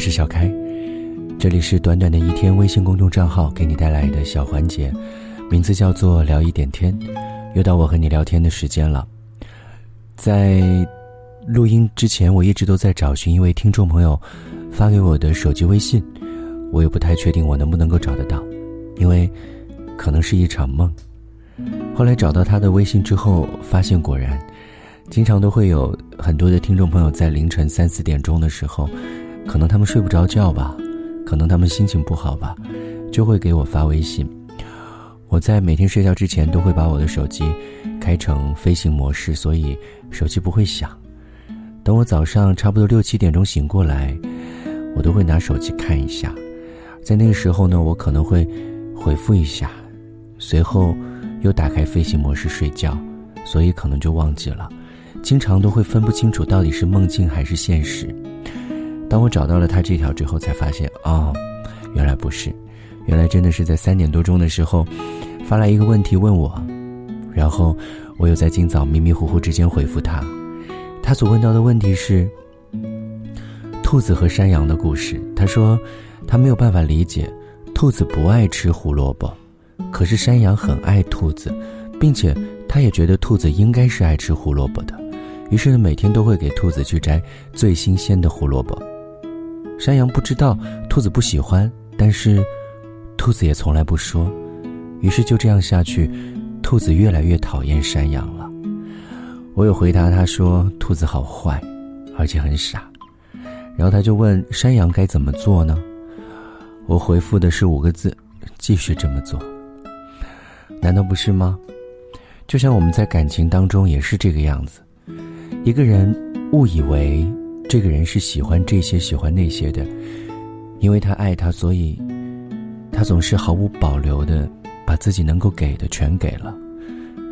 是小开，这里是短短的一天微信公众账号给你带来的小环节，名字叫做聊一点天，又到我和你聊天的时间了。在录音之前，我一直都在找寻一位听众朋友发给我的手机微信，我也不太确定我能不能够找得到，因为可能是一场梦。后来找到他的微信之后，发现果然，经常都会有很多的听众朋友在凌晨三四点钟的时候，可能他们睡不着觉吧，可能他们心情不好吧，就会给我发微信。我在每天睡觉之前都会把我的手机开成飞行模式，所以手机不会响。等我早上差不多六七点钟醒过来，我都会拿手机看一下，在那个时候呢，我可能会回复一下，随后。又打开飞行模式睡觉，所以可能就忘记了，经常都会分不清楚到底是梦境还是现实。当我找到了他这条之后，才发现哦，原来不是，原来真的是在三点多钟的时候，发来一个问题问我，然后我又在今早迷迷糊糊之间回复他。他所问到的问题是兔子和山羊的故事。他说他没有办法理解，兔子不爱吃胡萝卜。可是山羊很爱兔子，并且他也觉得兔子应该是爱吃胡萝卜的，于是每天都会给兔子去摘最新鲜的胡萝卜。山羊不知道兔子不喜欢，但是兔子也从来不说，于是就这样下去，兔子越来越讨厌山羊了。我有回答他说兔子好坏，而且很傻，然后他就问山羊该怎么做呢？我回复的是五个字：继续这么做。难道不是吗？就像我们在感情当中也是这个样子，一个人误以为这个人是喜欢这些喜欢那些的，因为他爱他，所以他总是毫无保留的把自己能够给的全给了。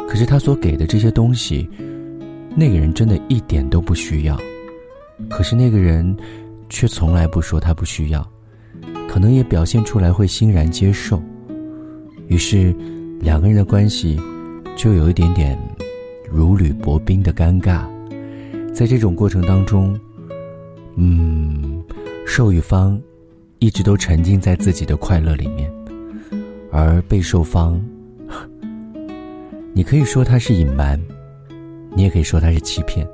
可是他所给的这些东西，那个人真的一点都不需要。可是那个人却从来不说他不需要，可能也表现出来会欣然接受。于是。两个人的关系，就有一点点如履薄冰的尴尬。在这种过程当中，嗯，受益方一直都沉浸在自己的快乐里面，而被受方，你可以说他是隐瞒，你也可以说他是欺骗，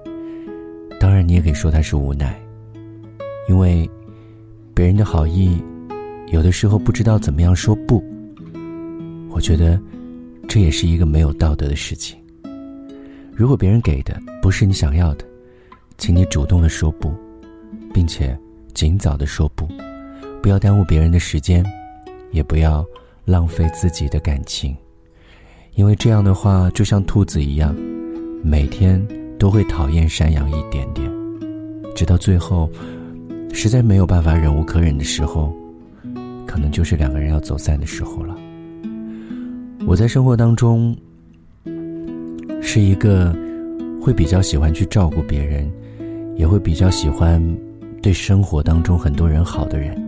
当然你也可以说他是无奈，因为别人的好意，有的时候不知道怎么样说不。我觉得。这也是一个没有道德的事情。如果别人给的不是你想要的，请你主动的说不，并且尽早的说不，不要耽误别人的时间，也不要浪费自己的感情，因为这样的话就像兔子一样，每天都会讨厌山羊一点点，直到最后，实在没有办法忍无可忍的时候，可能就是两个人要走散的时候了。我在生活当中是一个会比较喜欢去照顾别人，也会比较喜欢对生活当中很多人好的人。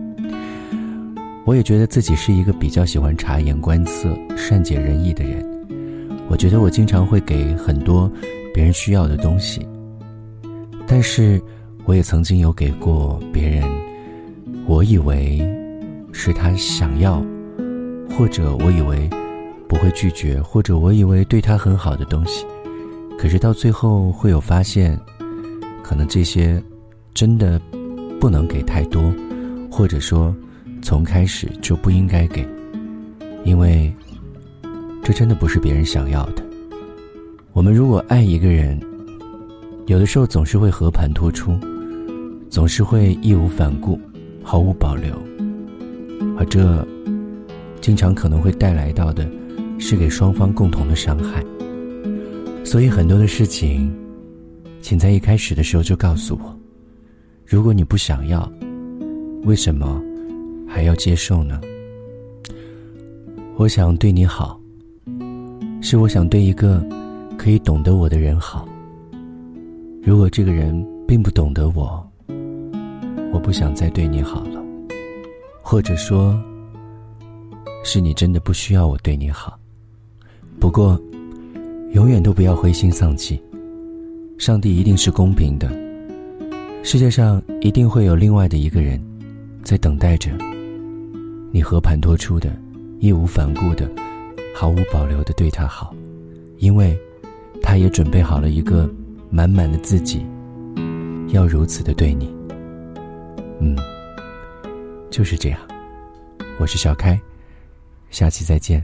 我也觉得自己是一个比较喜欢察言观色、善解人意的人。我觉得我经常会给很多别人需要的东西，但是我也曾经有给过别人，我以为是他想要，或者我以为。不会拒绝，或者我以为对他很好的东西，可是到最后会有发现，可能这些真的不能给太多，或者说从开始就不应该给，因为这真的不是别人想要的。我们如果爱一个人，有的时候总是会和盘托出，总是会义无反顾、毫无保留，而这经常可能会带来到的。是给双方共同的伤害，所以很多的事情，请在一开始的时候就告诉我。如果你不想要，为什么还要接受呢？我想对你好，是我想对一个可以懂得我的人好。如果这个人并不懂得我，我不想再对你好了，或者说，是你真的不需要我对你好。不过，永远都不要灰心丧气。上帝一定是公平的，世界上一定会有另外的一个人，在等待着你和盘托出的、义无反顾的、毫无保留的对他好，因为，他也准备好了一个满满的自己，要如此的对你。嗯，就是这样。我是小开，下期再见。